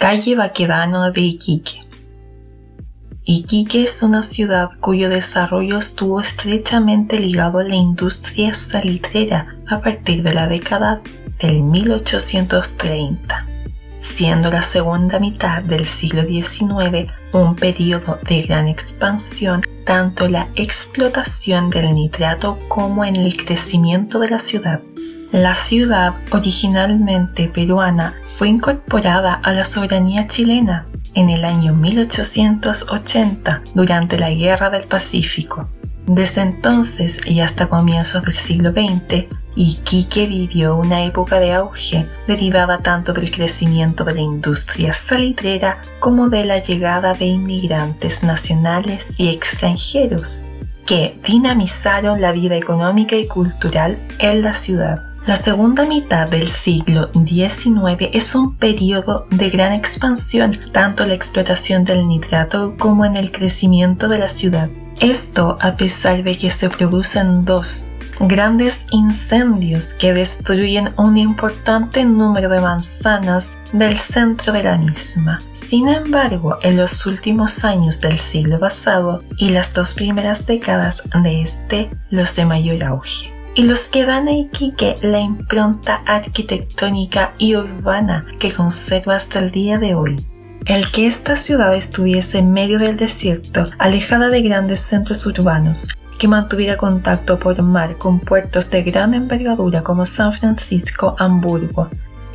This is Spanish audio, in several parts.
Calle Baquedano de Iquique. Iquique es una ciudad cuyo desarrollo estuvo estrechamente ligado a la industria salitrera a partir de la década del 1830, siendo la segunda mitad del siglo XIX un periodo de gran expansión tanto en la explotación del nitrato como en el crecimiento de la ciudad. La ciudad, originalmente peruana, fue incorporada a la soberanía chilena en el año 1880 durante la Guerra del Pacífico. Desde entonces y hasta comienzos del siglo XX, Iquique vivió una época de auge derivada tanto del crecimiento de la industria salitrera como de la llegada de inmigrantes nacionales y extranjeros que dinamizaron la vida económica y cultural en la ciudad. La segunda mitad del siglo XIX es un periodo de gran expansión tanto en la explotación del nitrato como en el crecimiento de la ciudad. Esto a pesar de que se producen dos grandes incendios que destruyen un importante número de manzanas del centro de la misma. Sin embargo, en los últimos años del siglo pasado y las dos primeras décadas de este, los de mayor auge y los que dan a Iquique la impronta arquitectónica y urbana que conserva hasta el día de hoy. El que esta ciudad estuviese en medio del desierto, alejada de grandes centros urbanos, que mantuviera contacto por mar con puertos de gran envergadura como San Francisco, Hamburgo,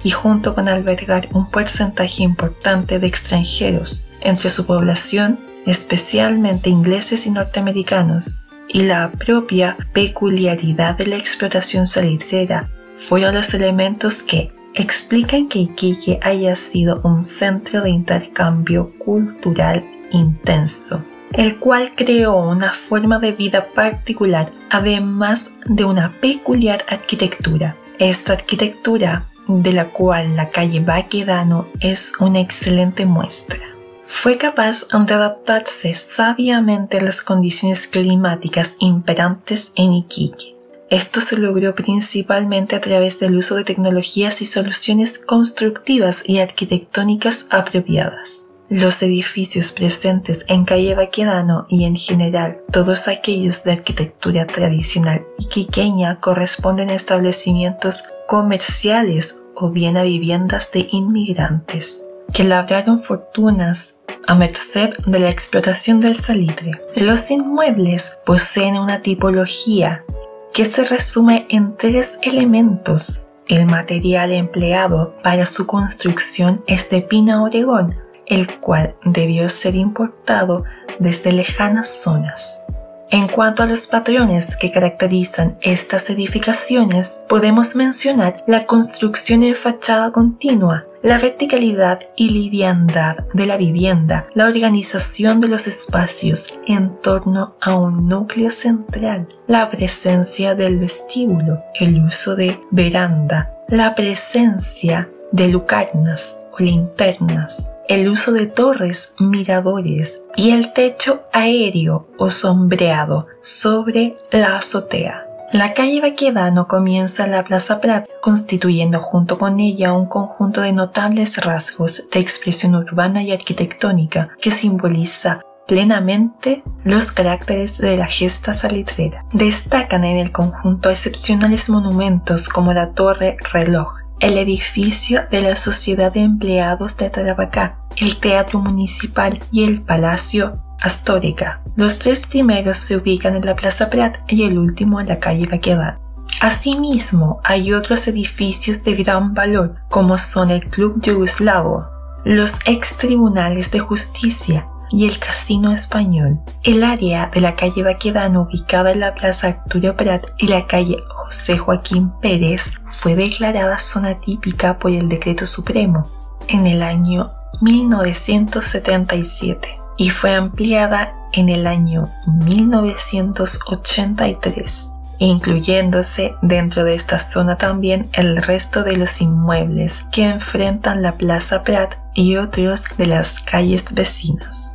y junto con albergar un porcentaje importante de extranjeros entre su población, especialmente ingleses y norteamericanos, y la propia peculiaridad de la explotación salitrera fueron los elementos que explican que Iquique haya sido un centro de intercambio cultural intenso, el cual creó una forma de vida particular, además de una peculiar arquitectura. Esta arquitectura, de la cual la calle Baquedano es una excelente muestra fue capaz de adaptarse sabiamente a las condiciones climáticas imperantes en Iquique. Esto se logró principalmente a través del uso de tecnologías y soluciones constructivas y arquitectónicas apropiadas. Los edificios presentes en Calle Baquedano y en general todos aquellos de arquitectura tradicional iquiqueña corresponden a establecimientos comerciales o bien a viviendas de inmigrantes que labraron fortunas a merced de la explotación del salitre. Los inmuebles poseen una tipología que se resume en tres elementos. El material empleado para su construcción es de pina Oregón, el cual debió ser importado desde lejanas zonas. En cuanto a los patrones que caracterizan estas edificaciones, podemos mencionar la construcción en fachada continua, la verticalidad y liviandad de la vivienda, la organización de los espacios en torno a un núcleo central, la presencia del vestíbulo, el uso de veranda, la presencia de lucarnas o linternas, el uso de torres, miradores y el techo aéreo o sombreado sobre la azotea. La calle Baquedano comienza en la Plaza Prat, constituyendo junto con ella un conjunto de notables rasgos de expresión urbana y arquitectónica que simboliza plenamente los caracteres de la gesta salitrera. Destacan en el conjunto excepcionales monumentos como la Torre Reloj, el edificio de la Sociedad de Empleados de Tarapacá, el Teatro Municipal y el Palacio Astórica. Los tres primeros se ubican en la Plaza Prat y el último en la calle Baquedano. Asimismo, hay otros edificios de gran valor, como son el Club Yugoslavo, los ex tribunales de justicia y el Casino Español. El área de la calle Baquedano ubicada en la Plaza Arturo Prat y la calle José Joaquín Pérez fue declarada zona típica por el Decreto Supremo en el año 1977 y fue ampliada en el año 1983 incluyéndose dentro de esta zona también el resto de los inmuebles que enfrentan la Plaza Prat y otros de las calles vecinas.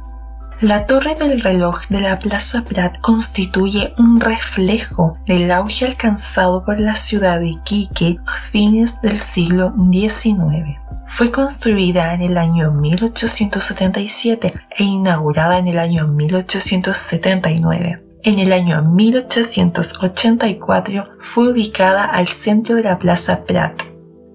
La torre del reloj de la Plaza Prat constituye un reflejo del auge alcanzado por la ciudad de Iquique a fines del siglo XIX. Fue construida en el año 1877 e inaugurada en el año 1879. En el año 1884 fue ubicada al centro de la Plaza Prat,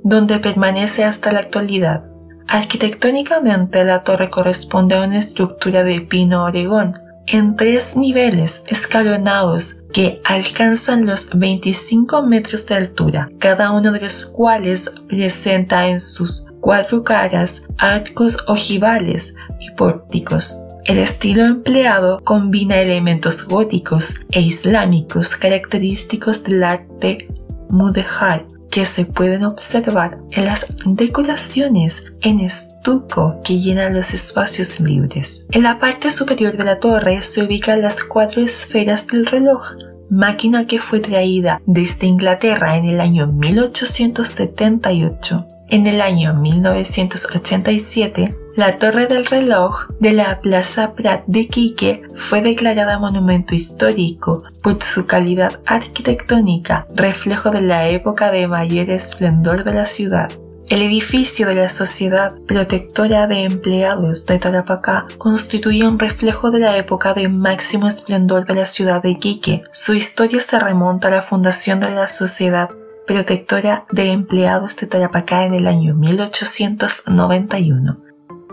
donde permanece hasta la actualidad. Arquitectónicamente la torre corresponde a una estructura de pino oregón en tres niveles escalonados que alcanzan los 25 metros de altura, cada uno de los cuales presenta en sus cuatro caras arcos ojivales y pórticos. El estilo empleado combina elementos góticos e islámicos característicos del arte mudéjar que se pueden observar en las decoraciones en estuco que llenan los espacios libres. En la parte superior de la torre se ubican las cuatro esferas del reloj, máquina que fue traída desde Inglaterra en el año 1878. En el año 1987, la torre del reloj de la Plaza Prat de Quique fue declarada monumento histórico por su calidad arquitectónica, reflejo de la época de mayor esplendor de la ciudad. El edificio de la Sociedad Protectora de Empleados de Tarapacá constituye un reflejo de la época de máximo esplendor de la ciudad de Quique. Su historia se remonta a la fundación de la Sociedad Protectora de Empleados de Tarapacá en el año 1891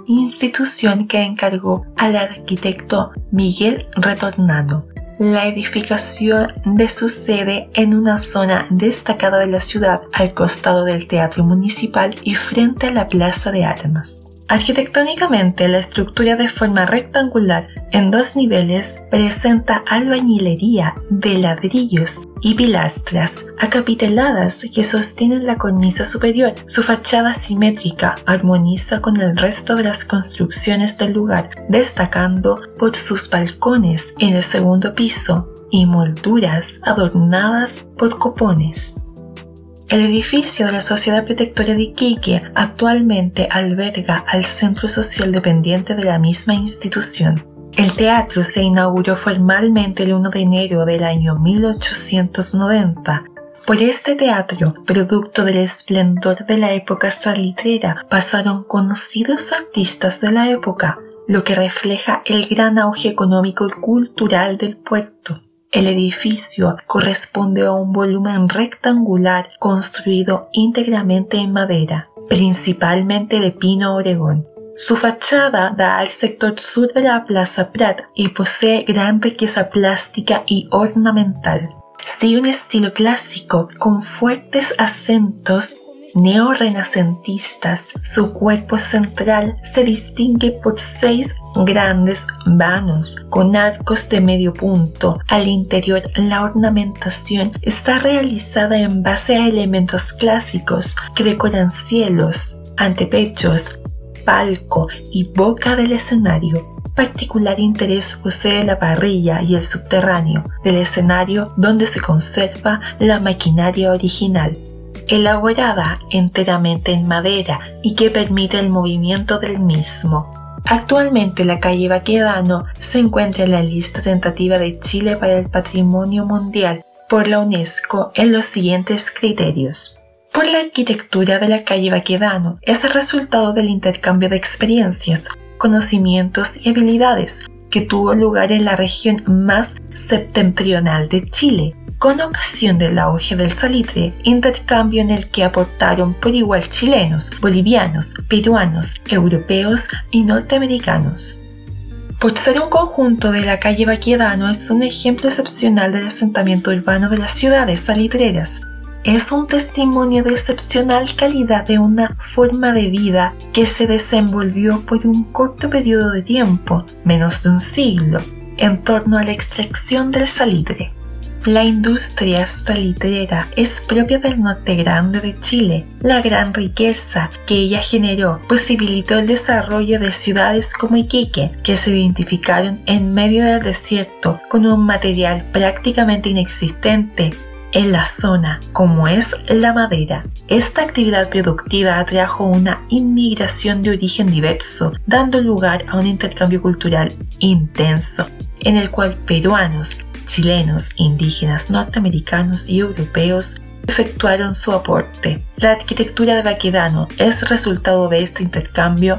institución que encargó al arquitecto Miguel Retornado la edificación de su sede en una zona destacada de la ciudad al costado del Teatro Municipal y frente a la Plaza de Armas. Arquitectónicamente, la estructura de forma rectangular en dos niveles presenta albañilería de ladrillos y pilastras acapiteladas que sostienen la cornisa superior. Su fachada simétrica armoniza con el resto de las construcciones del lugar, destacando por sus balcones en el segundo piso y molduras adornadas por copones. El edificio de la Sociedad Protectora de Iquique actualmente alberga al Centro Social dependiente de la misma institución. El teatro se inauguró formalmente el 1 de enero del año 1890. Por este teatro, producto del esplendor de la época salitrera, pasaron conocidos artistas de la época, lo que refleja el gran auge económico y cultural del puerto. El edificio corresponde a un volumen rectangular construido íntegramente en madera, principalmente de pino oregón. Su fachada da al sector sur de la Plaza Prat y posee gran riqueza plástica y ornamental. Sigue un estilo clásico con fuertes acentos neorrenacentistas. Su cuerpo central se distingue por seis grandes vanos con arcos de medio punto. Al interior la ornamentación está realizada en base a elementos clásicos que decoran cielos, antepechos, palco y boca del escenario. Particular interés posee la parrilla y el subterráneo del escenario donde se conserva la maquinaria original elaborada enteramente en madera y que permite el movimiento del mismo. Actualmente la calle Baquedano se encuentra en la lista tentativa de Chile para el Patrimonio Mundial por la UNESCO en los siguientes criterios. Por la arquitectura de la calle Baquedano es el resultado del intercambio de experiencias, conocimientos y habilidades que tuvo lugar en la región más septentrional de Chile, con ocasión del auge del salitre, intercambio en el que aportaron por igual chilenos, bolivianos, peruanos, europeos y norteamericanos. Por ser un conjunto de la calle Baquedano es un ejemplo excepcional del asentamiento urbano de las ciudades salitreras, es un testimonio de excepcional calidad de una forma de vida que se desenvolvió por un corto periodo de tiempo, menos de un siglo, en torno a la extracción del salitre. La industria salitrera es propia del norte grande de Chile. La gran riqueza que ella generó posibilitó el desarrollo de ciudades como Iquique, que se identificaron en medio del desierto con un material prácticamente inexistente en la zona, como es la madera. Esta actividad productiva atrajo una inmigración de origen diverso, dando lugar a un intercambio cultural intenso, en el cual peruanos, chilenos, indígenas, norteamericanos y europeos efectuaron su aporte. La arquitectura de Baquedano es resultado de este intercambio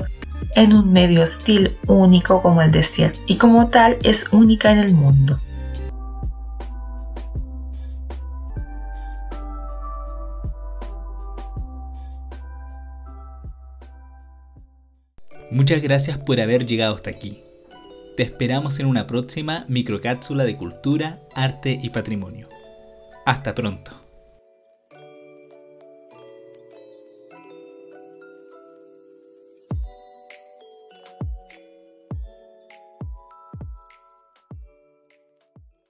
en un medio hostil único como el desierto y como tal es única en el mundo. Muchas gracias por haber llegado hasta aquí. Te esperamos en una próxima microcápsula de cultura, arte y patrimonio. Hasta pronto.